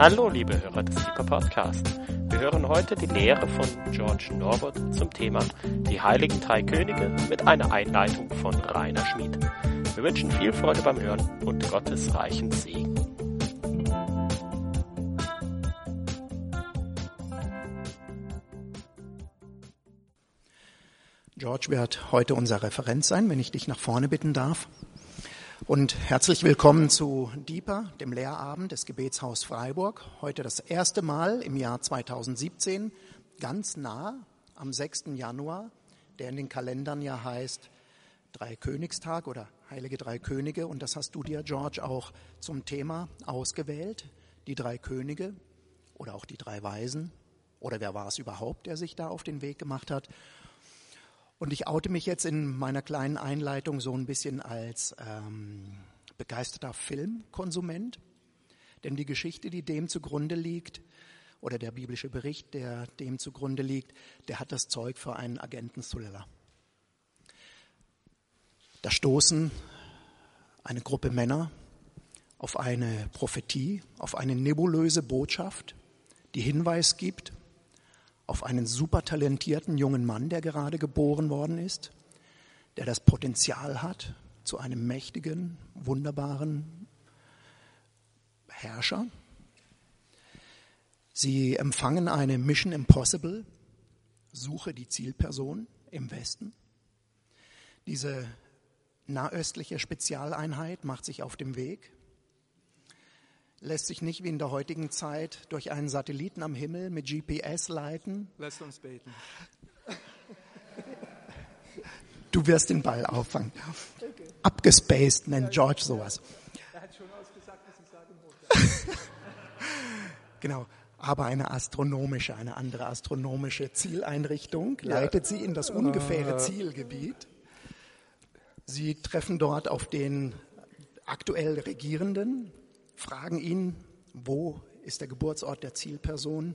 Hallo, liebe Hörer des Keeper Podcast. Wir hören heute die Lehre von George Norbert zum Thema Die Heiligen Drei Könige mit einer Einleitung von Rainer Schmid. Wir wünschen viel Freude beim Hören und Gottes reichen Segen. George wird heute unser Referent sein, wenn ich dich nach vorne bitten darf. Und herzlich willkommen zu Deeper, dem Lehrabend des Gebetshaus Freiburg. Heute das erste Mal im Jahr 2017, ganz nah am 6. Januar, der in den Kalendern ja heißt Dreikönigstag oder Heilige Drei Könige. Und das hast du dir, George, auch zum Thema ausgewählt. Die drei Könige oder auch die drei Weisen. Oder wer war es überhaupt, der sich da auf den Weg gemacht hat? Und ich oute mich jetzt in meiner kleinen Einleitung so ein bisschen als ähm, begeisterter Filmkonsument. Denn die Geschichte, die dem zugrunde liegt, oder der biblische Bericht, der dem zugrunde liegt, der hat das Zeug für einen Agenten-Thriller. Da stoßen eine Gruppe Männer auf eine Prophetie, auf eine nebulöse Botschaft, die Hinweis gibt auf einen super talentierten jungen Mann, der gerade geboren worden ist, der das Potenzial hat zu einem mächtigen, wunderbaren Herrscher. Sie empfangen eine Mission Impossible, suche die Zielperson im Westen. Diese nahöstliche Spezialeinheit macht sich auf dem Weg lässt sich nicht wie in der heutigen Zeit durch einen Satelliten am Himmel mit GPS leiten. Lass uns beten. Du wirst den Ball auffangen. Abgespaced nennt George sowas. Er hat schon ausgesagt, was ich sagen wollte. Genau. Aber eine astronomische, eine andere astronomische Zieleinrichtung leitet sie in das ungefähre Zielgebiet. Sie treffen dort auf den aktuell Regierenden, fragen ihn, wo ist der Geburtsort der Zielperson.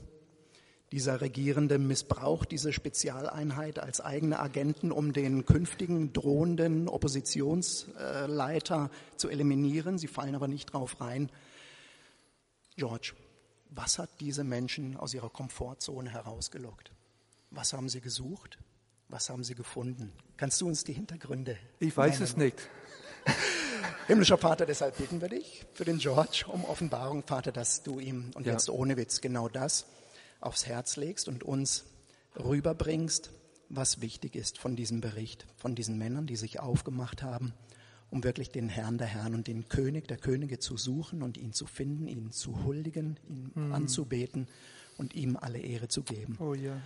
Dieser Regierende missbraucht diese Spezialeinheit als eigene Agenten, um den künftigen drohenden Oppositionsleiter zu eliminieren. Sie fallen aber nicht drauf rein. George, was hat diese Menschen aus ihrer Komfortzone herausgelockt? Was haben sie gesucht? Was haben sie gefunden? Kannst du uns die Hintergründe? Ich weiß nennen? es nicht. Himmlischer Vater, deshalb bitten wir dich für den George um Offenbarung, Vater, dass du ihm, und Ja. jetzt ohne Witz, genau das aufs Herz legst und uns rüberbringst, was wichtig ist von diesem Bericht, von diesen Männern, die sich aufgemacht haben, um wirklich den Herrn der Herren und den König der Könige zu suchen und ihn zu finden, ihn zu huldigen, ihn Hm. anzubeten und ihm alle Ehre zu geben. Oh ja. ja.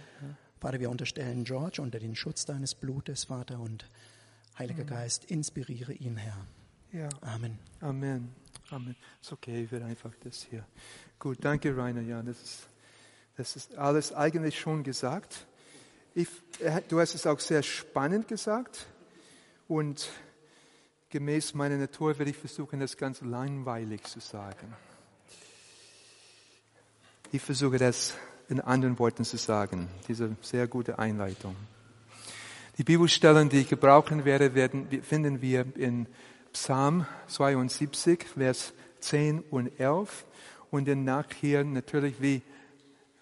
Vater, wir unterstellen George unter den Schutz deines Blutes, Vater, und Heiliger Geist, inspiriere ihn, Herr. Ja. Amen. Amen. Amen. Ist okay, ich will einfach das hier. Gut, danke Rainer. Ja, das ist, das ist alles eigentlich schon gesagt. Ich, hat- du hast es auch sehr spannend gesagt und gemäß meiner Natur werde ich versuchen, das ganz langweilig zu sagen. Ich versuche das in anderen Worten zu sagen, diese sehr gute Einleitung. Die Bibelstellen, die ich gebrauchen werde, werden, finden wir in Psalm 72, Vers 10 und 11 und dann nachher natürlich, wie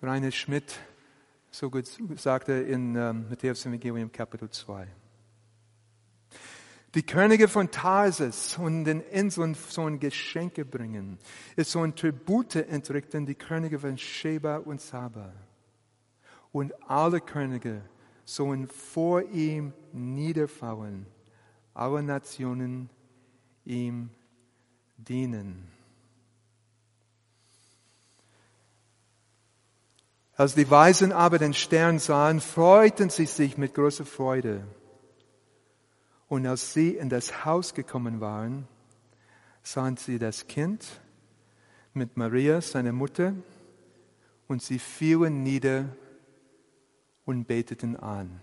Rainer Schmidt so gut sagte in ähm, Matthäus Evangelium Kapitel 2. Die Könige von Tarsis und den Inseln sollen Geschenke bringen. Es sollen Tribute entrichten, die Könige von Sheba und Saba. Und alle Könige sollen vor ihm niederfallen. Alle Nationen ihm dienen. Als die Weisen aber den Stern sahen, freuten sie sich mit großer Freude. Und als sie in das Haus gekommen waren, sahen sie das Kind mit Maria, seiner Mutter, und sie fielen nieder und beteten an.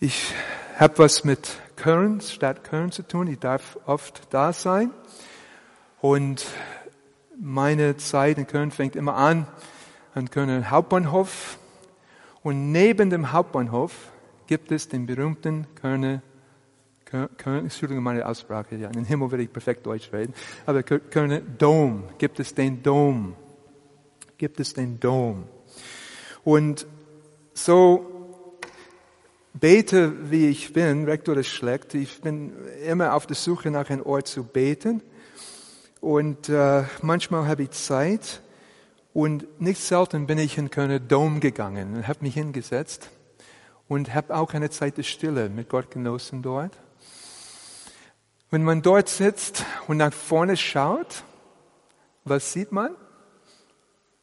Ich habe was mit Köln, Stadt Köln zu tun. Ich darf oft da sein. Und meine Zeit in Köln fängt immer an an Kölner Hauptbahnhof. Und neben dem Hauptbahnhof gibt es den berühmten Kölner Köln, Entschuldigung meine Aussprache, ja, in Himmel werde ich perfekt Deutsch reden, aber Köln, Dom, gibt es den Dom, gibt es den Dom. Und so bete, wie ich bin, recht oder schlecht, ich bin immer auf der Suche nach einem Ort zu beten und äh, manchmal habe ich Zeit und nicht selten bin ich in Köln Dom gegangen und habe mich hingesetzt und habe auch eine Zeit der Stille mit Gott genossen dort. Wenn man dort sitzt und nach vorne schaut, was sieht man?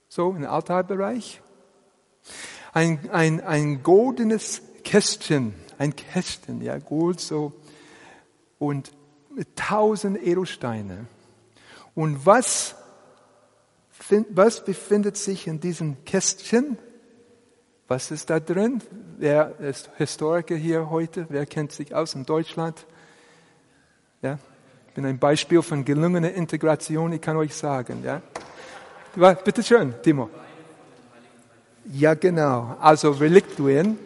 So im Altarbereich? Ein, ein, ein goldenes Kästchen, ein Kästchen, ja, Gold so, und tausend Edelsteine. Und was, was befindet sich in diesem Kästchen? Was ist da drin? Wer ist Historiker hier heute? Wer kennt sich aus in Deutschland? Ja? Ich bin ein Beispiel von gelungener Integration, ich kann euch sagen. Ja? Bitte schön, Timo. Ja, genau. Also Reliquien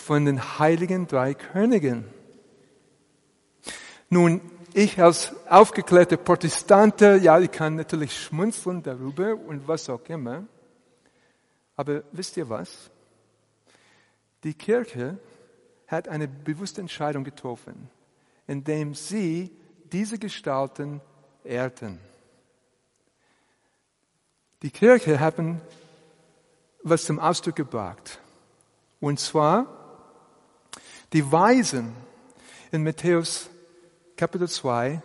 von den heiligen drei Königen. Nun, ich als aufgeklärter Protestant, ja, ich kann natürlich schmunzeln darüber und was auch immer. Aber wisst ihr was? Die Kirche hat eine bewusste Entscheidung getroffen indem sie diese Gestalten ehrten. Die Kirche haben was zum Ausdruck gebracht. Und zwar die Weisen in Matthäus Kapitel 2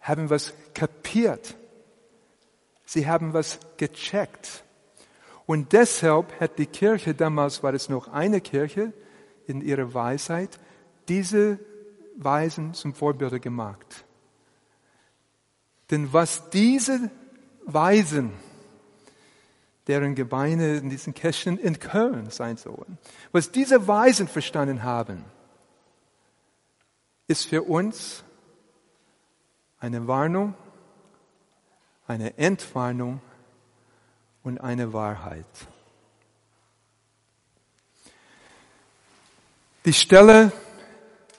haben was kapiert. Sie haben was gecheckt. Und deshalb hat die Kirche, damals war es noch eine Kirche in ihrer Weisheit, diese Weisen zum Vorbilder gemacht. Denn was diese Weisen, deren Gebeine in diesen Kästchen in Köln sein sollen, was diese Weisen verstanden haben, ist für uns eine Warnung, eine Entwarnung und eine Wahrheit. Die Stelle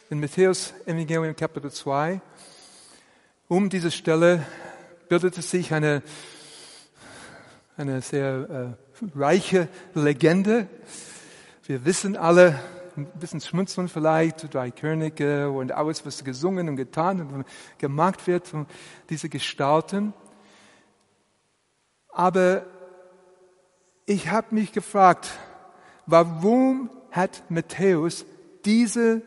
in Matthäus Evangelium Kapitel 2. Um diese Stelle bildete sich eine, eine sehr äh, reiche Legende. Wir wissen alle, ein bisschen schmunzeln vielleicht, drei Könige und alles, was gesungen und getan und gemacht wird von diese Gestalten. Aber ich habe mich gefragt, warum hat Matthäus diese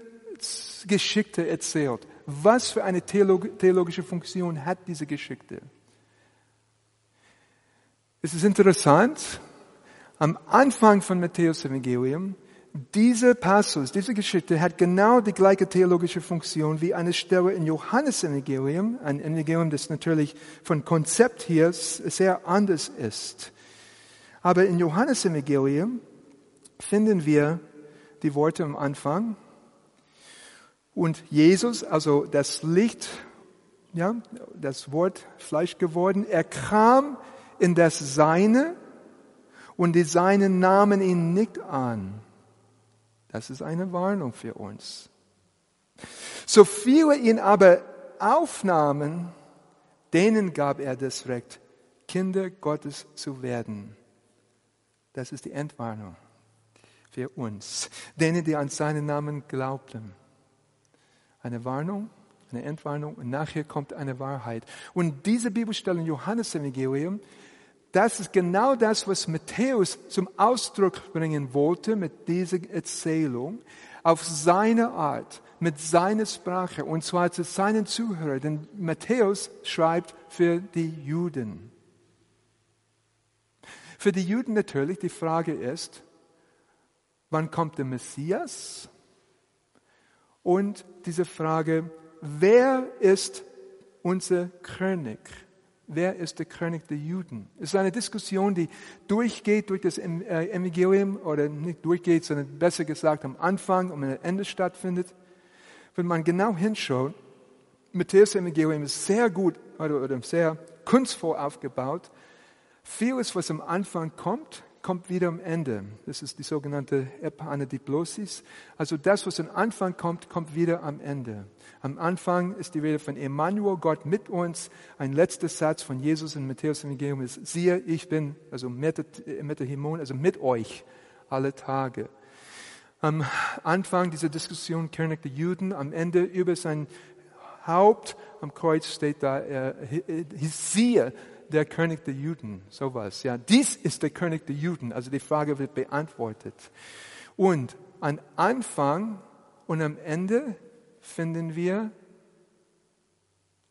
Geschichte erzählt. Was für eine theologische Funktion hat diese Geschichte? Es ist interessant, am Anfang von Matthäus Evangelium, diese Passus, diese Geschichte hat genau die gleiche theologische Funktion wie eine Stelle in Johannes Evangelium, ein Evangelium, das natürlich von Konzept hier sehr anders ist. Aber in Johannes Evangelium finden wir die Worte am Anfang, und Jesus, also das Licht, ja, das Wort Fleisch geworden, er kam in das Seine und die Seinen nahmen ihn nicht an. Das ist eine Warnung für uns. So viele ihn aber aufnahmen, denen gab er das Recht, Kinder Gottes zu werden. Das ist die Entwarnung für uns, denen, die an seinen Namen glaubten eine Warnung, eine Entwarnung und nachher kommt eine Wahrheit. Und diese Bibelstelle Johannes Evangelium, das ist genau das, was Matthäus zum Ausdruck bringen wollte mit dieser Erzählung auf seine Art, mit seiner Sprache und zwar zu seinen Zuhörern. Denn Matthäus schreibt für die Juden. Für die Juden natürlich die Frage ist, wann kommt der Messias? und diese Frage, wer ist unser König? Wer ist der König der Juden? Es ist eine Diskussion, die durchgeht durch das äh, Evangelium oder nicht durchgeht, sondern besser gesagt am Anfang und am Ende stattfindet. Wenn man genau hinschaut, Matthäus Evangelium ist sehr gut oder, oder sehr kunstvoll aufgebaut. Vieles, was am Anfang kommt, kommt wieder am Ende. Das ist die sogenannte Epanadiplosis. Also das, was am Anfang kommt, kommt wieder am Ende. Am Anfang ist die Rede von Emmanuel, Gott mit uns. Ein letzter Satz von Jesus in Matthäus Evangelium ist, siehe, ich bin, also Metahimon, also mit euch alle Tage. Am Anfang dieser Diskussion König der Juden, am Ende über sein Haupt am Kreuz steht da, er, siehe, der König der Juden, sowas. Ja, dies ist der König der Juden. Also die Frage wird beantwortet. Und am Anfang und am Ende finden wir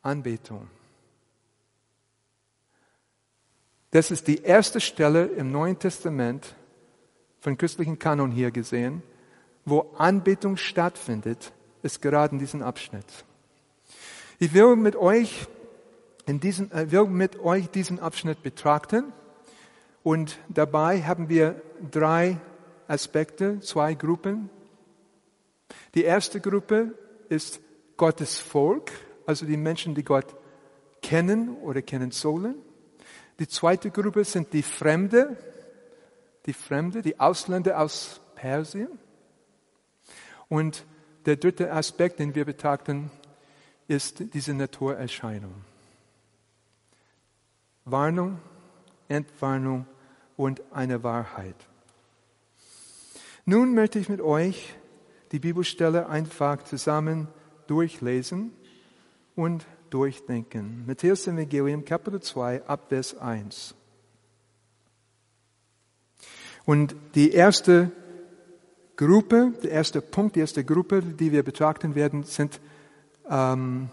Anbetung. Das ist die erste Stelle im Neuen Testament von christlichen Kanon hier gesehen, wo Anbetung stattfindet, ist gerade in diesem Abschnitt. Ich will mit euch in diesem, äh, will mit euch diesen Abschnitt betrachten und dabei haben wir drei Aspekte, zwei Gruppen. Die erste Gruppe ist Gottes Volk, also die Menschen, die Gott kennen oder kennen sollen. Die zweite Gruppe sind die Fremde, die Fremde, die Ausländer aus Persien. Und der dritte Aspekt, den wir betrachten, ist diese Naturerscheinung. Warnung, Entwarnung und eine Wahrheit. Nun möchte ich mit euch die Bibelstelle einfach zusammen durchlesen und durchdenken. Matthäus Evangelium Kapitel 2 Abvers 1. Und die erste Gruppe, der erste Punkt, die erste Gruppe, die wir betrachten werden, sind ähm,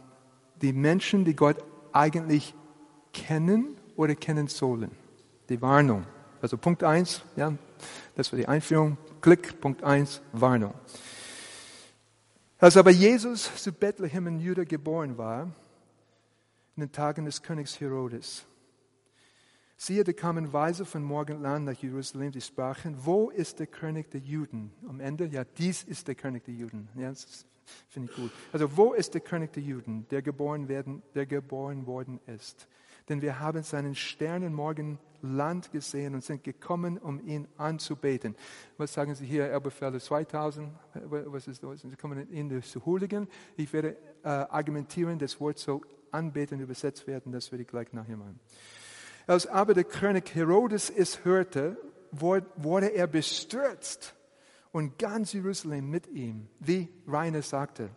die Menschen, die Gott eigentlich kennen oder kennen sollen. Die Warnung. Also Punkt 1, ja, das war die Einführung. Klick, Punkt 1, Warnung. Als aber Jesus zu Bethlehem in Juda geboren war, in den Tagen des Königs Herodes, siehe, da kamen Weise von Morgenland nach Jerusalem, die sprachen, wo ist der König der Juden? Am Ende, ja, dies ist der König der Juden. Ja, das finde ich gut. Also, wo ist der König der Juden, der geboren, werden, der geboren worden ist? Denn wir haben seinen Sternenmorgen Land gesehen und sind gekommen, um ihn anzubeten. Was sagen Sie hier, Elberfelder 2000? Was ist das? Sie kommen ihn zu huldigen. Ich werde äh, argumentieren, das Wort soll anbeten übersetzt werden, das werde ich gleich nachher machen. Als aber der König Herodes es hörte, wurde er bestürzt und ganz Jerusalem mit ihm, wie Rainer sagte.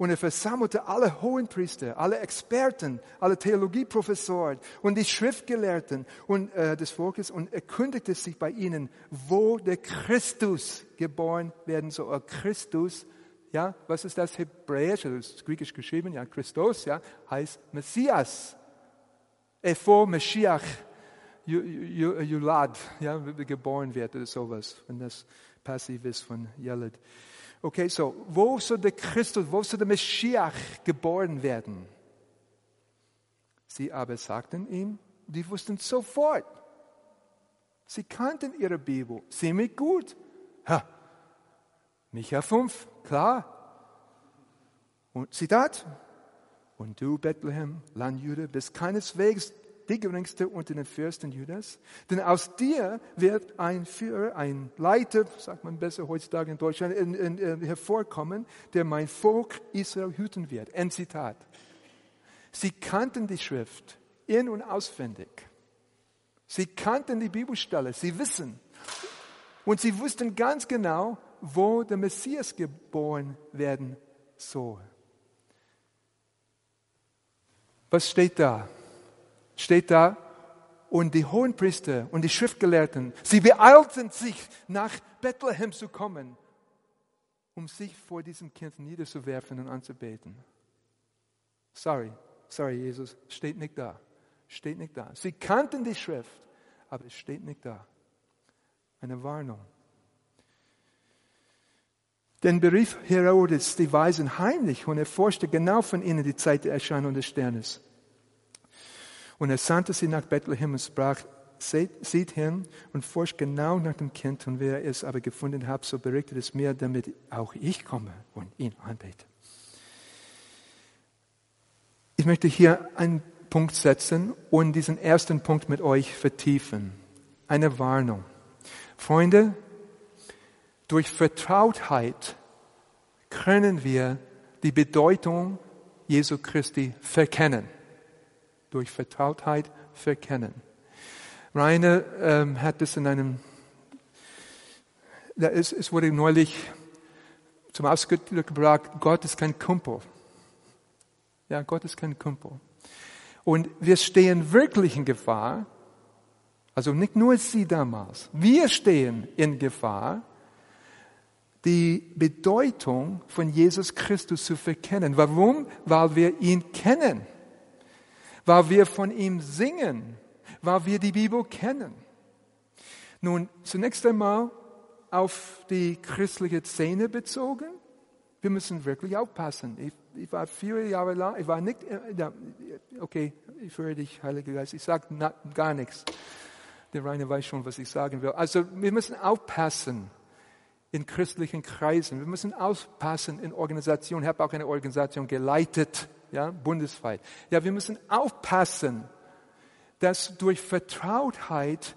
Und er versammelte alle Hohenpriester, alle Experten, alle Theologieprofessoren und die Schriftgelehrten und, äh, des Volkes und erkundigte sich bei ihnen, wo der Christus geboren werden soll. Christus, ja, was ist das Hebräisch, also das ist griechisch geschrieben, ja, Christus, ja, heißt Messias. Epho Mashiach, Yulad, ja, geboren wird oder sowas, wenn das passiv ist von Yelad. Okay, so, wo soll der Christus, wo soll der Messias geboren werden? Sie aber sagten ihm, die wussten sofort. Sie kannten ihre Bibel ziemlich gut. Ha, Micha 5, klar. Und Zitat, und du, Bethlehem, Land Jude, bist keineswegs die geringste unter den Fürsten Judas. Denn aus dir wird ein Führer, ein Leiter, sagt man besser heutzutage in Deutschland, in, in, in, hervorkommen, der mein Volk Israel hüten wird. Ein Zitat. Sie kannten die Schrift in- und auswendig. Sie kannten die Bibelstelle, sie wissen. Und sie wussten ganz genau, wo der Messias geboren werden soll. Was steht da? Steht da, und die Hohenpriester und die Schriftgelehrten, sie beeilten sich, nach Bethlehem zu kommen, um sich vor diesem Kind niederzuwerfen und anzubeten. Sorry, sorry, Jesus, steht nicht da. Steht nicht da. Sie kannten die Schrift, aber es steht nicht da. Eine Warnung. Denn berief Herodes die Weisen heimlich und erforschte genau von ihnen die Zeit der Erscheinung des Sternes. Und er sandte sie nach Bethlehem und sprach, seht, seht hin und forscht genau nach dem Kind und wer es aber gefunden hat, so berichtet es mir, damit auch ich komme und ihn anbete. Ich möchte hier einen Punkt setzen und diesen ersten Punkt mit euch vertiefen. Eine Warnung. Freunde, durch Vertrautheit können wir die Bedeutung Jesu Christi verkennen. Durch Vertrautheit verkennen. Rainer ähm, hat es in einem, da ist, es wurde neulich zum Ausdruck gebracht, Gott ist kein Kumpel. Ja, Gott ist kein Kumpel. Und wir stehen wirklich in Gefahr, also nicht nur Sie damals, wir stehen in Gefahr, die Bedeutung von Jesus Christus zu verkennen. Warum? Weil wir ihn kennen, weil wir von ihm singen, weil wir die Bibel kennen. Nun, zunächst einmal auf die christliche Szene bezogen. Wir müssen wirklich aufpassen. Ich, ich war vier Jahre lang, ich war nicht, äh, okay, ich höre dich, Heiliger Geist, ich sage gar nichts. Der Rainer weiß schon, was ich sagen will. Also wir müssen aufpassen in christlichen Kreisen. Wir müssen aufpassen in Organisationen. Ich habe auch eine Organisation geleitet, ja, bundesweit. Ja, wir müssen aufpassen, dass durch Vertrautheit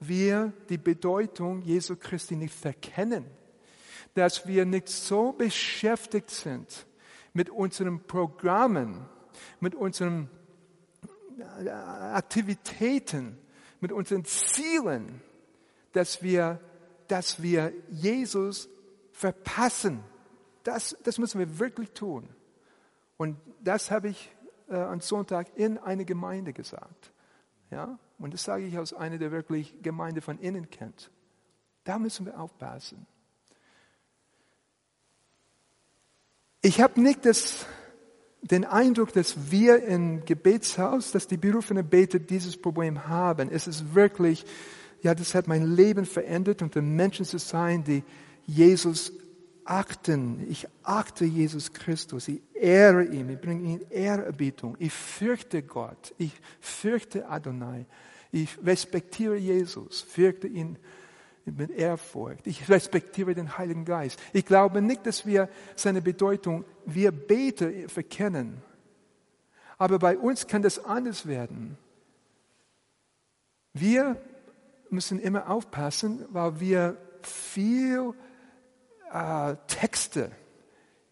wir die Bedeutung Jesu Christi nicht verkennen. Dass wir nicht so beschäftigt sind mit unseren Programmen, mit unseren äh, Aktivitäten, mit unseren Zielen, dass wir dass wir Jesus verpassen. Das, das müssen wir wirklich tun. Und das habe ich äh, am Sonntag in eine Gemeinde gesagt. Ja? Und das sage ich aus einer, der wirklich Gemeinde von innen kennt. Da müssen wir aufpassen. Ich habe nicht das, den Eindruck, dass wir im Gebetshaus, dass die berufene Beter dieses Problem haben. Es ist wirklich ja, das hat mein Leben verändert, unter Menschen zu sein, die Jesus achten. Ich achte Jesus Christus. Ich ehre ihn. Ich bringe ihm Ehrerbietung. Ich fürchte Gott. Ich fürchte Adonai. Ich respektiere Jesus. Fürchte ihn mit Ehrfurcht. Ich respektiere den Heiligen Geist. Ich glaube nicht, dass wir seine Bedeutung, wir Beter verkennen. Aber bei uns kann das anders werden. Wir müssen immer aufpassen, weil wir viel äh, Texte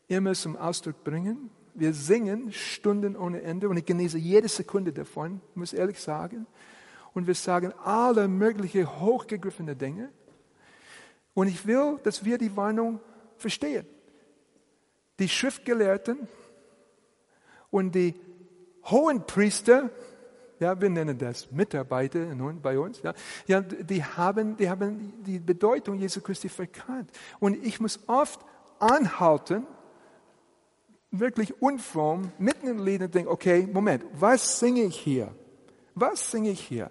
immer zum Ausdruck bringen. Wir singen Stunden ohne Ende und ich genieße jede Sekunde davon, muss ehrlich sagen. Und wir sagen alle möglichen hochgegriffene Dinge. Und ich will, dass wir die Warnung verstehen. Die Schriftgelehrten und die hohen Priester ja, wir nennen das Mitarbeiter bei uns, ja, ja die, haben, die haben die Bedeutung Jesu Christi verkannt. Und ich muss oft anhalten, wirklich unfromm, mitten im Lied und denken, okay, Moment, was singe ich hier? Was singe ich hier?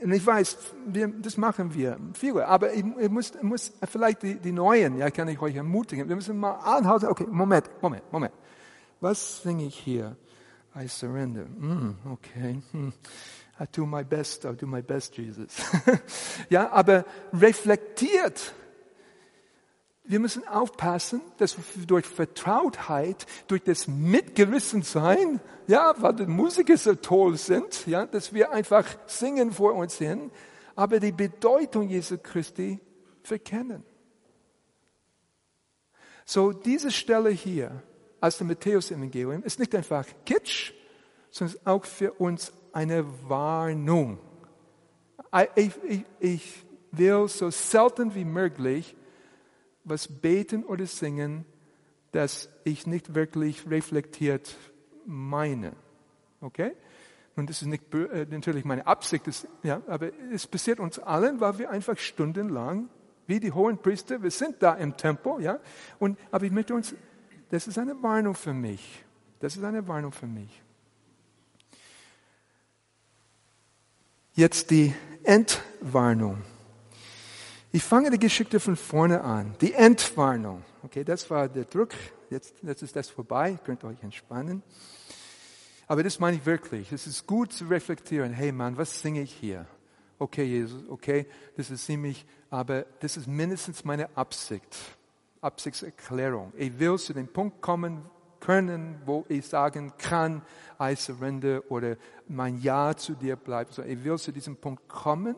Und ich weiß, wir, das machen wir viele, aber ich, ich, muss, ich muss vielleicht die, die Neuen, ja, kann ich euch ermutigen. Wir müssen mal anhalten, okay, Moment, Moment, Moment. Was singe ich hier? I surrender. Mm, okay. Mm. I do my best, I do my best, Jesus. ja, aber reflektiert. Wir müssen aufpassen, dass wir durch Vertrautheit, durch das Mitgerissensein, ja, weil die Musiker so toll sind, ja, dass wir einfach singen vor uns hin, aber die Bedeutung Jesu Christi verkennen. So, diese Stelle hier, aus dem Matthäus-Evangelium ist nicht einfach Kitsch, sondern auch für uns eine Warnung. Ich, ich, ich will so selten wie möglich was beten oder singen, das ich nicht wirklich reflektiert meine. Okay? Und das ist nicht äh, natürlich meine Absicht, das, ja, aber es passiert uns allen, weil wir einfach stundenlang, wie die hohen Priester, wir sind da im Tempel, ja, und, aber ich möchte uns das ist eine Warnung für mich. Das ist eine Warnung für mich. Jetzt die Entwarnung. Ich fange die Geschichte von vorne an. Die Entwarnung. Okay, das war der Druck. Jetzt, jetzt ist das vorbei. Ihr könnt euch entspannen. Aber das meine ich wirklich. Es ist gut zu reflektieren. Hey Mann, was singe ich hier? Okay, Jesus, okay, das ist ziemlich, aber das ist mindestens meine Absicht. Absichtserklärung. Ich will zu dem Punkt kommen können, wo ich sagen kann, I surrender oder mein Ja zu dir bleibt. Also ich will zu diesem Punkt kommen,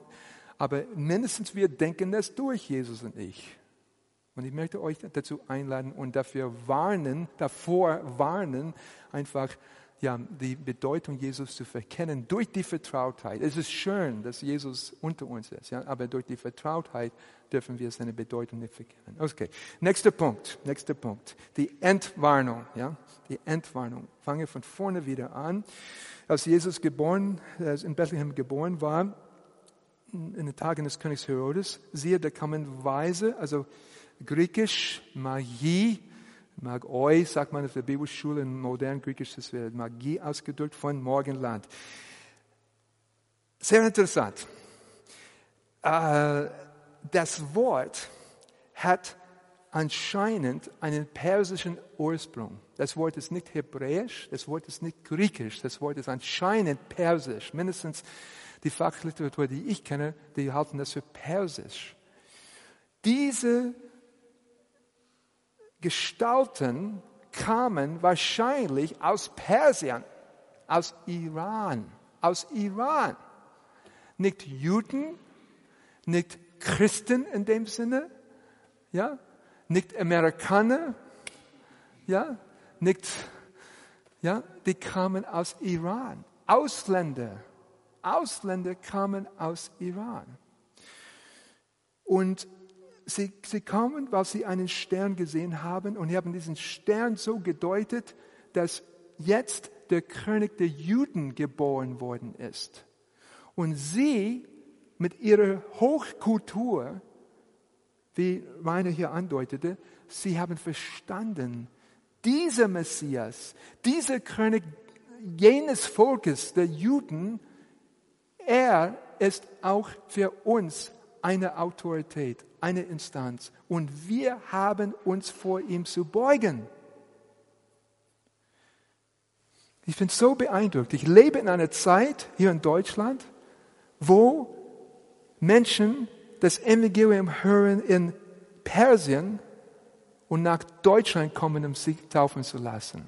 Aber mindestens wir denken das durch, Jesus und ich. Und ich möchte euch dazu einladen und dafür warnen, davor warnen, einfach ja, die Bedeutung Jesus zu verkennen durch die Vertrautheit. Es ist schön, dass Jesus unter uns ist, ja, aber durch die Vertrautheit dürfen wir seine Bedeutung nicht verkennen. Okay, nächster Punkt, nächster Punkt. Die Entwarnung, ja, die Entwarnung. Fange von vorne wieder an. Als Jesus geboren, äh, in Bethlehem geboren war, in den Tagen des Königs Herodes, siehe, da kamen Weise, also griechisch Magie, Magoi, sagt man auf der Bibelschule, in modern griechisch, das wäre Magie ausgedrückt von Morgenland. Sehr interessant. Äh, das Wort hat anscheinend einen persischen Ursprung. Das Wort ist nicht hebräisch, das Wort ist nicht griechisch, das Wort ist anscheinend persisch. Mindestens die Fachliteratur, die ich kenne, die halten das für persisch. Diese Gestalten kamen wahrscheinlich aus Persien, aus Iran, aus Iran. Nicht Juden, nicht Christen in dem Sinne, ja, nicht Amerikaner, ja, nicht, ja, die kamen aus Iran. Ausländer, Ausländer kamen aus Iran. Und sie, sie kamen, weil sie einen Stern gesehen haben und haben diesen Stern so gedeutet, dass jetzt der König der Juden geboren worden ist. Und sie mit ihrer Hochkultur, wie Rainer hier andeutete, sie haben verstanden, dieser Messias, dieser König jenes Volkes der Juden, er ist auch für uns eine Autorität, eine Instanz. Und wir haben uns vor ihm zu beugen. Ich bin so beeindruckt. Ich lebe in einer Zeit hier in Deutschland, wo Menschen das Evangelium hören in Persien und nach Deutschland kommen, um sich taufen zu lassen.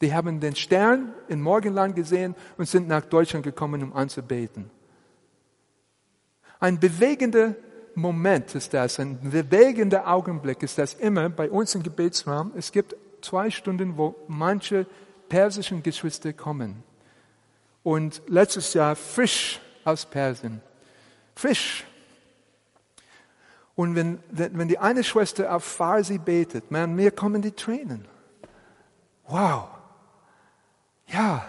Die haben den Stern in Morgenland gesehen und sind nach Deutschland gekommen, um anzubeten. Ein bewegender Moment ist das, ein bewegender Augenblick ist das immer bei uns im Gebetsraum. Es gibt zwei Stunden, wo manche persischen Geschwister kommen. Und letztes Jahr frisch aus Persien. Frisch. Und wenn, wenn die eine Schwester auf Farsi betet, man, mir kommen die Tränen. Wow. Ja.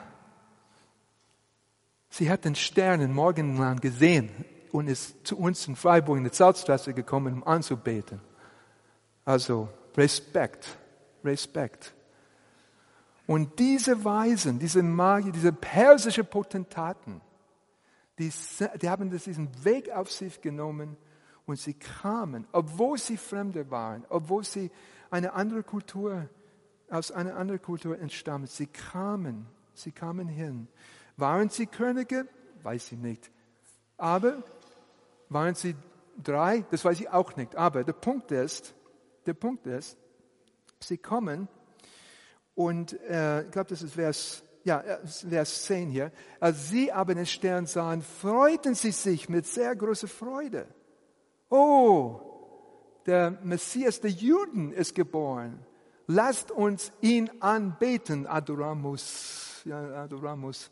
Sie hat den Stern im Morgenland gesehen und ist zu uns in Freiburg in die Salzstraße gekommen, um anzubeten. Also Respekt, Respekt. Und diese Weisen, diese Magier, diese persische Potentaten, die, die haben diesen Weg auf sich genommen und sie kamen, obwohl sie Fremde waren, obwohl sie eine andere Kultur, aus einer anderen Kultur entstammen, sie kamen, sie kamen hin. Waren sie Könige? Weiß ich nicht. Aber waren sie drei? Das weiß ich auch nicht. Aber der Punkt ist, der Punkt ist, sie kommen und äh, ich glaube, das ist Vers, ja, äh, Vers 10 hier. Als sie aber den Stern sahen, freuten sie sich mit sehr großer Freude. Oh, der Messias der Juden ist geboren. Lasst uns ihn anbeten, Adoramus, ja, Adoramus,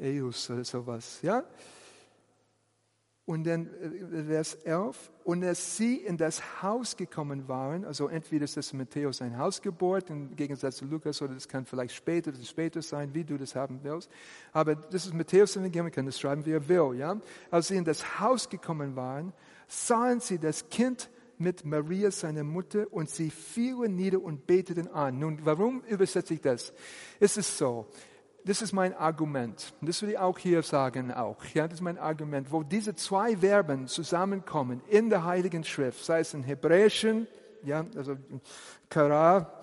Eus oder sowas, ja. Und dann äh, Vers 11, und als sie in das Haus gekommen waren, also entweder ist das Matthäus ein Hausgeburt, im Gegensatz zu Lukas, oder das kann vielleicht später, später sein, wie du das haben willst. Aber das ist Matthäus Evangelium, man kann das schreiben, wie er will, ja. Als sie in das Haus gekommen waren, sahen sie das Kind mit Maria, seiner Mutter, und sie fielen nieder und beteten an. Nun, warum übersetze ich das? Es ist so, das ist mein Argument. Das will ich auch hier sagen auch. Ja, das ist mein Argument, wo diese zwei Verben zusammenkommen in der Heiligen Schrift, sei es in Hebräischen, ja, also Kara,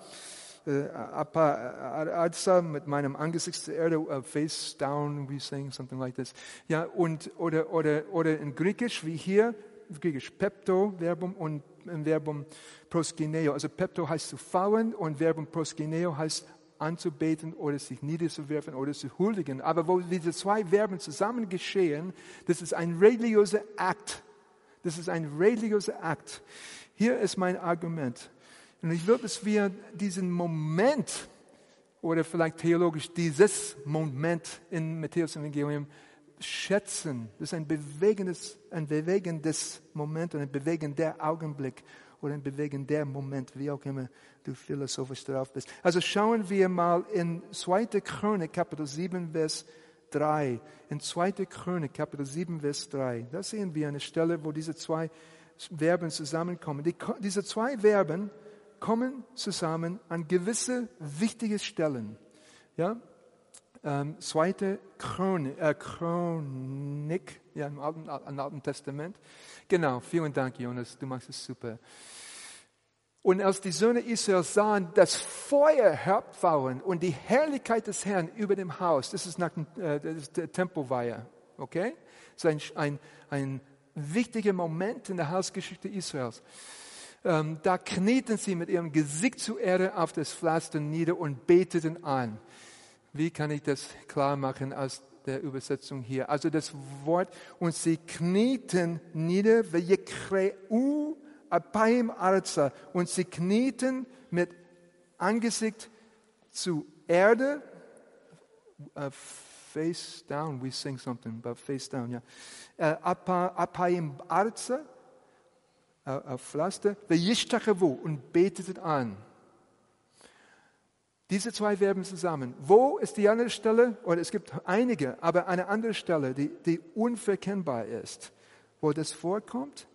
äh, Adsa mit meinem Angesicht zur Erde, uh, face down, we saying something like this. Ja, und, oder, oder, oder in Griechisch, wie hier, Griechisch Pepto, Verbum und Verbum proskineo. Also Pepto heißt zu fauen und Verbum proskineo heißt anzubeten oder sich niederzuwerfen oder zu huldigen. Aber wo diese zwei Verben zusammen geschehen, das ist ein religiöser Akt. Das ist ein religiöser Akt. Hier ist mein Argument. Und ich will, dass wir diesen Moment oder vielleicht theologisch dieses Moment in Matthäus Evangelium schätzen. Das ist ein bewegendes, ein bewegendes Moment und ein bewegender Augenblick oder ein bewegender Moment, wie auch immer du philosophisch drauf bist. Also schauen wir mal in 2. Chronik, Kapitel 7, Vers 3. In 2. Chronik, Kapitel 7, Vers 3. Da sehen wir eine Stelle, wo diese zwei Verben zusammenkommen. Die, diese zwei Verben kommen zusammen an gewisse wichtige Stellen. Ja? Ähm, zweite Chronik, äh, Chronik ja, im Alten, im Alten Testament. Genau, vielen Dank, Jonas, du machst es super. Und als die Söhne Israel sahen, das Feuer herabfahren und die Herrlichkeit des Herrn über dem Haus, das ist nach dem äh, der Tempelweihe, okay? Das ist ein, ein, ein wichtiger Moment in der Hausgeschichte Israels. Ähm, da knieten sie mit ihrem Gesicht zur Erde auf das Pflaster nieder und beteten an. Wie kann ich das klar machen aus der Übersetzung hier? Also das Wort, und sie knieten nieder, u apaim arza, und sie knieten mit Angesicht zu Erde, uh, face down, we sing something about face down, ja. Yeah. Uh, apaim arza, auf Pflaster, und beteten an. Diese zwei Verben zusammen. Wo ist die andere Stelle? Oder es gibt einige, aber eine andere Stelle, die, die unverkennbar ist, wo das vorkommt.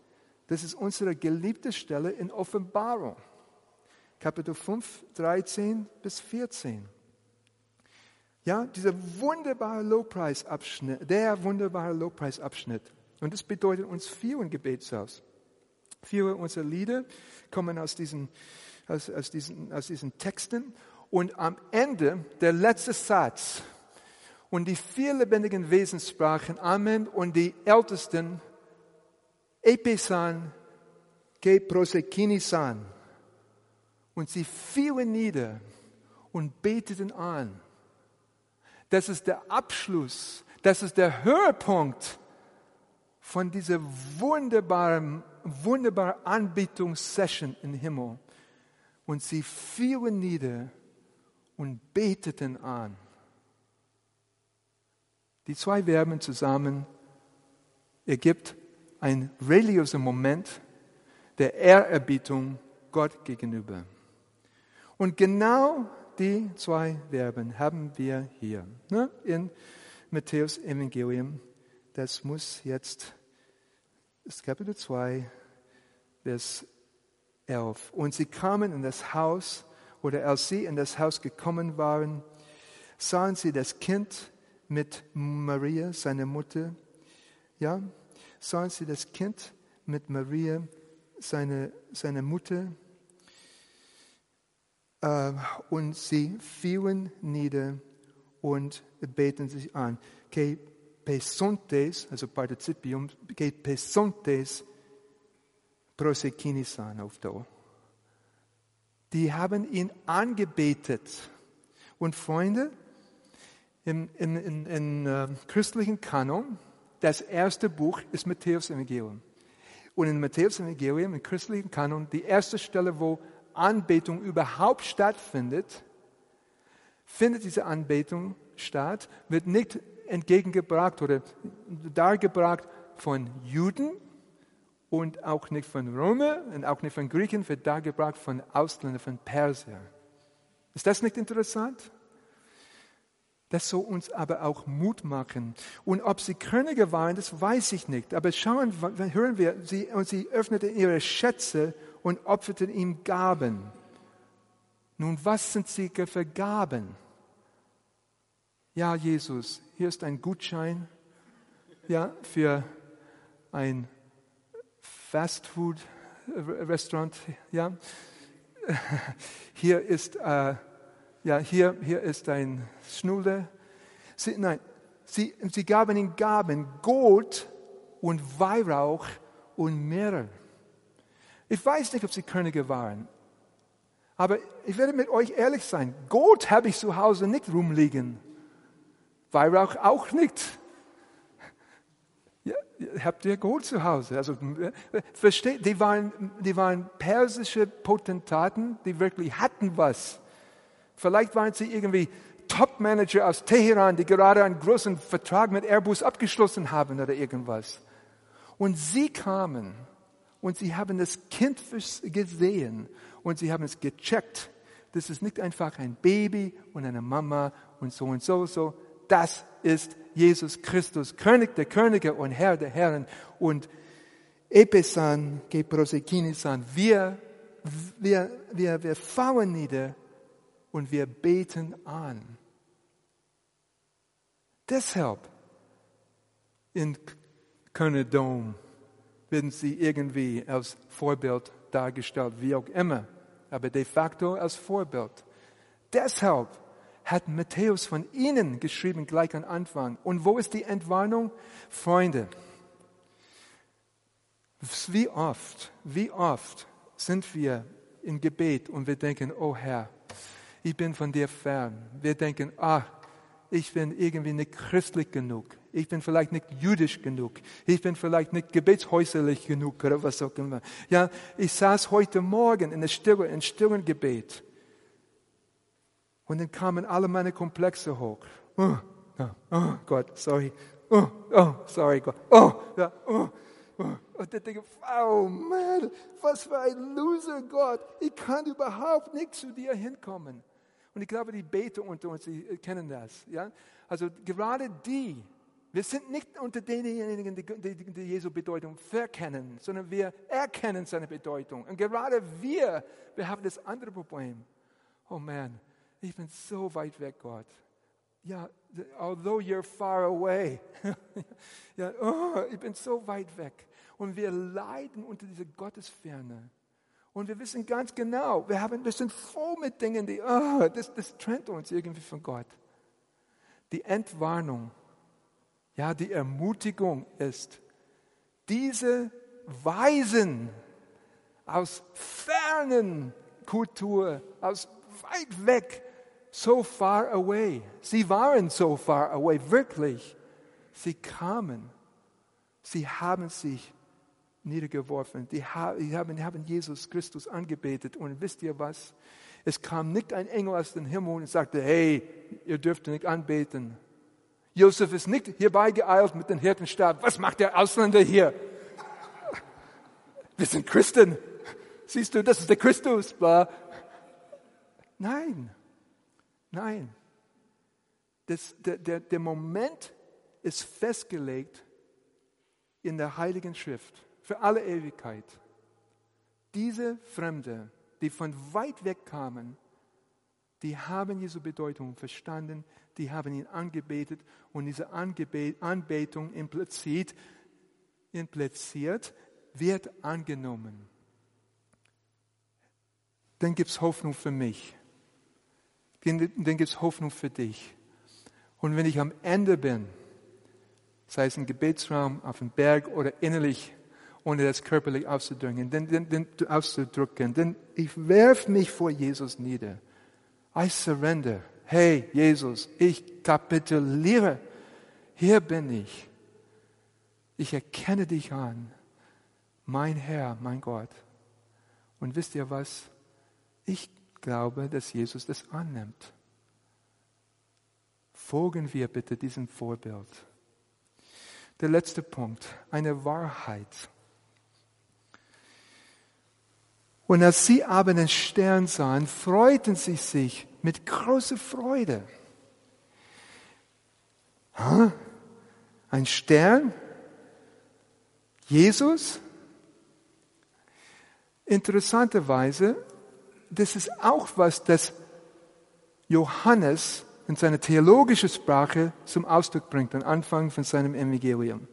Das ist unsere geliebte Stelle in Offenbarung. Kapitel 5, 13 bis 14. Ja, dieser wunderbare Lobpreisabschnitt, der wunderbare Lobpreisabschnitt. Und das bedeutet uns viel im Gebetshaus. Viele unserer Lieder kommen aus diesen, aus, aus, diesen, aus diesen Texten. Und am Ende, der letzte Satz, und die vier lebendigen Wesen sprachen Amen und die Ältesten Episan ke prosekinisan. Und sie fielen nieder und beteten an. Das ist der Abschluss, das ist der Höhepunkt von dieser wunderbaren wunderbare Anbetungssession im Himmel. Und sie fielen nieder und beteten an. Die zwei Verben zusammen ergibt ein religiöser Moment der Ehrerbietung Gott gegenüber. Und genau die zwei Verben haben wir hier ne, in Matthäus Evangelium. Das muss jetzt ist Kapitel 2, Vers 11. Und sie kamen in das Haus, oder als sie in das Haus gekommen waren, sahen sie das Kind mit Maria, seine Mutter. Ja, sahen sie das Kind mit Maria, seine, seine Mutter. Äh, und sie fielen nieder und beten sich an. Okay, pesontes, also Partizipium, que pesontes prosekinisan auf da. Die haben ihn angebetet. Und Freunde, im, in, in, in äh, christlichen Kanon, das erste Buch ist Matthäus Evangelium. Und in Matthäus Evangelium, im christlichen Kanon, die erste Stelle, wo Anbetung überhaupt stattfindet, findet diese Anbetung statt, wird nicht entgegengebracht oder dargebracht von Juden und auch nicht von Römer und auch nicht von Griechen, wird dargebracht von Ausländern, von Persiern. Ist das nicht interessant? Das soll uns aber auch Mut machen. Und ob sie Könige waren, das weiß ich nicht. Aber schauen, hören wir, sie, und sie öffneten ihre Schätze und opferten ihm Gaben. Nun, was sind sie für Gaben? Ja, Jesus, hier ist ein Gutschein ja, für ein Fastfood-Restaurant. Ja. Hier ist, äh, ja, hier, hier ist ein Schnuller. Sie, nein, sie, sie gaben ihm Gaben, Gold und Weihrauch und Meere. Ich weiß nicht, ob sie Könige waren, Aber ich werde mit euch ehrlich sein. Gold habe ich zu Hause nicht rumliegen. Weihrauch auch nicht. Habt ihr Gold zu Hause? Also, versteht, die waren, die waren persische Potentaten, die wirklich hatten was. Vielleicht waren sie irgendwie Top-Manager aus Teheran, die gerade einen großen Vertrag mit Airbus abgeschlossen haben oder irgendwas. Und sie kamen und sie haben das Kind gesehen und sie haben es gecheckt. Das ist nicht einfach ein Baby und eine Mama und so und so, so. Das ist Jesus Christus, König der Könige und Herr der Herren. Und Epesan, Geprosekinisan, wir, wir, wir, wir fahren nieder und wir beten an. Deshalb in Kölner Dom werden sie irgendwie als Vorbild dargestellt, wie auch immer aber de facto als Vorbild. Deshalb hat Matthäus von ihnen geschrieben gleich am Anfang. Und wo ist die Entwarnung? Freunde, wie oft, wie oft sind wir im Gebet und wir denken, oh Herr, ich bin von dir fern. Wir denken, ah, ich bin irgendwie nicht christlich genug. Ich bin vielleicht nicht jüdisch genug. Ich bin vielleicht nicht gebetshäuserlich genug oder was auch immer. Ja, ich saß heute Morgen in der Stille, in stillen Gebet. Und dann kamen alle meine Komplexe hoch. Oh, oh, Gott, sorry. Oh, oh, sorry Gott. Oh, ja, oh, oh. Und dann denke ich, oh Mann, was für ein Loser Gott. Ich kann überhaupt nicht zu dir hinkommen. Und ich glaube, die Beter unter uns, die kennen das. Ja? Also gerade die, wir sind nicht unter denjenigen, die, die, die Jesu Bedeutung verkennen, sondern wir erkennen seine Bedeutung. Und gerade wir, wir haben das andere Problem. Oh man, ich bin so weit weg, Gott. Ja, although you're far away. ja, oh, ich bin so weit weg. Und wir leiden unter dieser Gottesferne. Und wir wissen ganz genau, wir, haben, wir sind voll mit Dingen, die, oh, das, das trennt uns irgendwie von Gott. Die Entwarnung ja, die Ermutigung ist, diese Weisen aus fernen Kultur, aus weit weg, so far away. Sie waren so far away, wirklich. Sie kamen. Sie haben sich niedergeworfen. Die haben, haben Jesus Christus angebetet. Und wisst ihr was? Es kam nicht ein Engel aus dem Himmel und sagte, hey, ihr dürft nicht anbeten. Josef ist nicht hierbei geeilt mit dem Hirtenstab. Was macht der Ausländer hier? Wir sind Christen. Siehst du, das ist der Christus. Nein, nein. Das, der, der, der Moment ist festgelegt in der Heiligen Schrift für alle Ewigkeit. Diese Fremde, die von weit weg kamen, die haben Jesu Bedeutung verstanden, die haben ihn angebetet und diese Angebe Anbetung impliziert, impliziert, wird angenommen. Dann gibt es Hoffnung für mich. Dann, gibt es Hoffnung für dich. Und wenn ich am Ende bin, sei es im Gebetsraum, auf dem Berg oder innerlich, ohne das körperlich auszudrücken, dann, dann, dann, auszudrücken, denn ich werfe mich vor Jesus nieder. I surrender. Hey, Jesus, ich kapituliere. Hier bin ich. Ich erkenne dich an. Mein Herr, mein Gott. Und wisst ihr was? Ich glaube, dass Jesus das annimmt. Folgen wir bitte diesem Vorbild. Der letzte Punkt, eine Wahrheit. Und als sie aber den Stern sahen, freuten sie sich mit großer Freude. Ein Stern? Jesus? Interessanterweise, das ist auch was, das Johannes in seiner theologischen Sprache zum Ausdruck bringt, am Anfang von seinem Evangelium.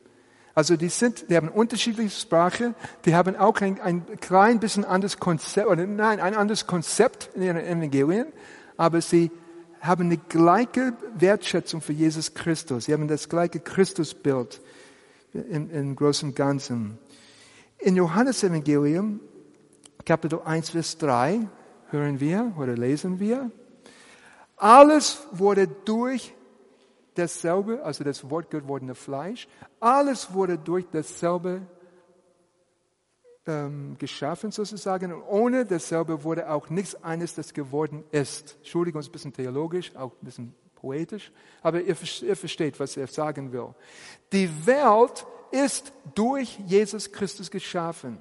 Also die sind, die haben unterschiedliche Sprache, die haben auch ein, ein klein bisschen anderes Konzept, oder nein, ein anderes Konzept in ihren Evangelien, aber sie haben eine gleiche Wertschätzung für Jesus Christus. Sie haben das gleiche Christusbild im, im Großen Ganzen. In Johannes Evangelium, Kapitel 1, Vers 3, hören wir oder lesen wir, alles wurde durch dasselbe, also das Wort gewordene Fleisch, alles wurde durch dasselbe ähm, geschaffen sozusagen und ohne dasselbe wurde auch nichts eines, das geworden ist. Entschuldigung, ist ein bisschen theologisch, auch ein bisschen poetisch, aber ihr, ihr versteht, was er sagen will. Die Welt ist durch Jesus Christus geschaffen.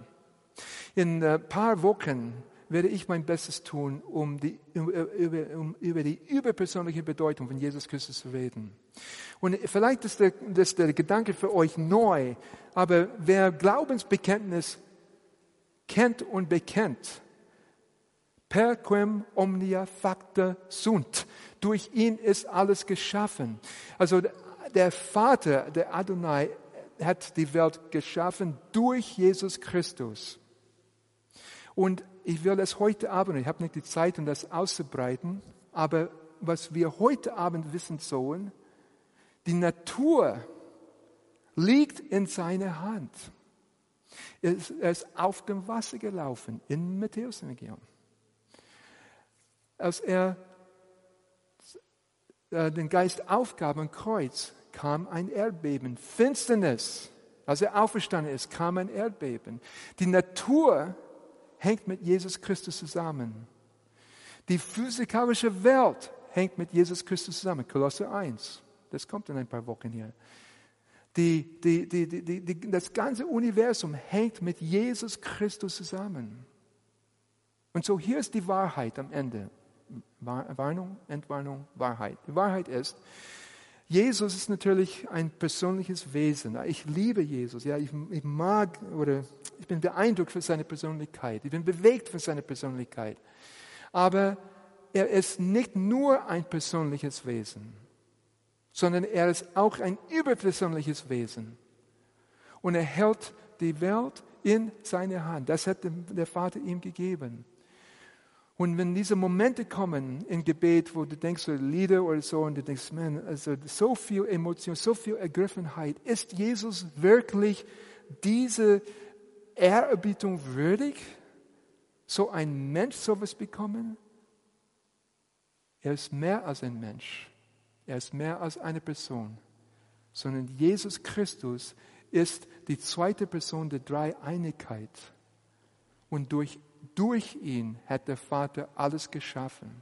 In ein paar Wochen werde ich mein Bestes tun, um, die, über, um über die überpersönliche Bedeutung von Jesus Christus zu reden. Und vielleicht ist der, das der Gedanke für euch neu, aber wer Glaubensbekenntnis kennt und bekennt, per quem omnia facta sunt. Durch ihn ist alles geschaffen. Also der Vater, der Adonai, hat die Welt geschaffen durch Jesus Christus. Und ich will es heute Abend, ich habe nicht die Zeit, um das auszubreiten, aber was wir heute Abend wissen sollen, die Natur liegt in seiner Hand. Er ist, er ist auf dem Wasser gelaufen in Matthäus-Region. Als er äh, den Geist aufgab am Kreuz, kam ein Erdbeben. Finsternis. Als er auferstanden ist, kam ein Erdbeben. Die Natur hängt mit Jesus Christus zusammen. Die physikalische Welt hängt mit Jesus Christus zusammen. Kolosse 1. Das kommt in ein paar Wochen hier. Die, die, die, das ganze Universum hängt mit Jesus Christus zusammen. Und so hier ist die Wahrheit am Ende. Warnung, Entwarnung, Wahrheit. Die Wahrheit ist, Jesus ist natürlich ein persönliches Wesen. Ich liebe Jesus. Ja, ich, ich mag oder ich bin beeindruckt von seiner Persönlichkeit. Ich bin bewegt von seiner Persönlichkeit. Aber er ist nicht nur ein persönliches Wesen, sondern er ist auch ein überpersönliches Wesen. Und er hält die Welt in seine Hand. Das hat der Vater ihm gegeben. Und wenn diese Momente kommen im Gebet, wo du denkst, so Lieder oder so, und du denkst, man, also so viel Emotion, so viel Ergriffenheit, ist Jesus wirklich diese Ehrerbietung würdig? So ein Mensch sowas bekommen? Er ist mehr als ein Mensch. Er ist mehr als eine Person. Sondern Jesus Christus ist die zweite Person der Dreieinigkeit. Und durch durch ihn hat der Vater alles geschaffen.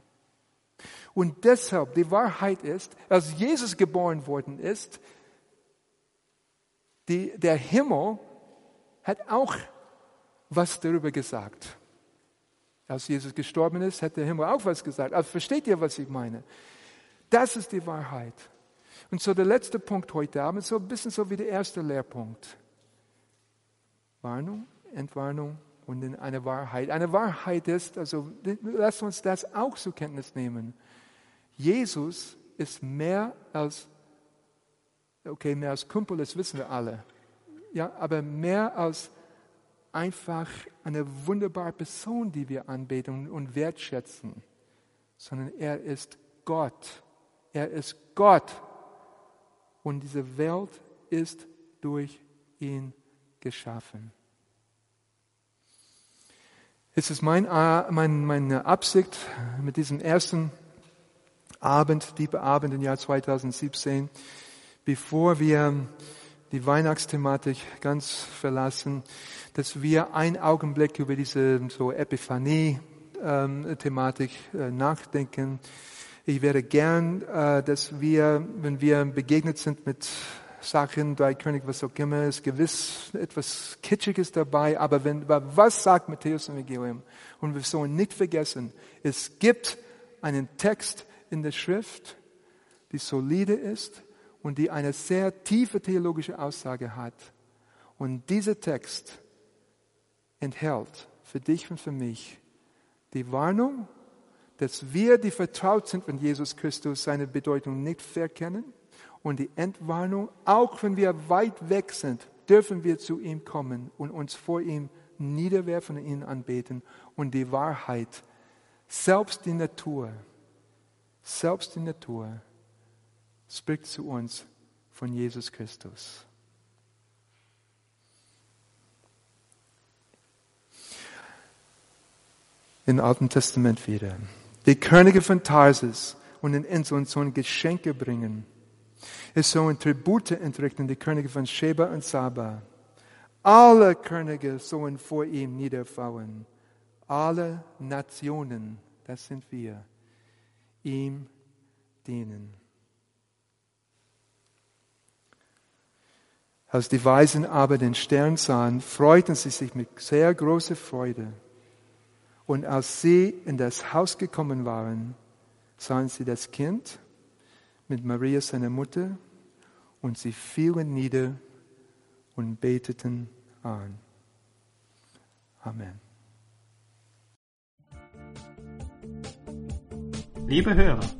Und deshalb, die Wahrheit ist, als Jesus geboren worden ist, die, der Himmel hat auch was darüber gesagt. Als Jesus gestorben ist, hat der Himmel auch was gesagt. Also versteht ihr, was ich meine? Das ist die Wahrheit. Und so der letzte Punkt heute Abend, so ein bisschen so wie der erste Lehrpunkt. Warnung, Entwarnung, und in eine Wahrheit. Eine Wahrheit ist, also lass uns das auch zur Kenntnis nehmen. Jesus ist mehr als, okay, mehr als Kumpel, das wissen wir alle. Ja, aber mehr als einfach eine wunderbare Person, die wir anbeten und wertschätzen, sondern er ist Gott. Er ist Gott. Und diese Welt ist durch ihn geschaffen. Es ist mein, mein, meine Absicht mit diesem ersten Abend, Diebe Abend im Jahr 2017, bevor wir die Weihnachtsthematik ganz verlassen, dass wir einen Augenblick über diese so Epiphanie-Thematik ähm, äh, nachdenken. Ich wäre gern, äh, dass wir, wenn wir begegnet sind mit Sachen, drei König, was auch immer, ist gewiss etwas Kitschiges dabei, aber wenn, was sagt Matthäus im Evangelium? Und wir sollen nicht vergessen, es gibt einen Text in der Schrift, die solide ist und die eine sehr tiefe theologische Aussage hat. Und dieser Text enthält für dich und für mich die Warnung, dass wir, die vertraut sind mit Jesus Christus, seine Bedeutung nicht verkennen und die Entwarnung, auch wenn wir weit weg sind, dürfen wir zu ihm kommen und uns vor ihm niederwerfen und ihn anbeten. Und die Wahrheit, selbst die Natur, selbst die Natur spricht zu uns von Jesus Christus. im Alten Testament wieder. Die Könige von Tarsis und in Insel sollen Geschenke bringen. Es sollen Tribute entrichten, die Könige von Sheba und Saba. Alle Könige sollen vor ihm niederfallen. Alle Nationen, das sind wir, ihm dienen. Als die Weisen aber den Stern sahen, freuten sie sich mit sehr großer Freude. Und als sie in das Haus gekommen waren, sahen sie das Kind mit Maria, seiner Mutter, und sie fielen nieder und beteten an. Amen. Liebe Hörer,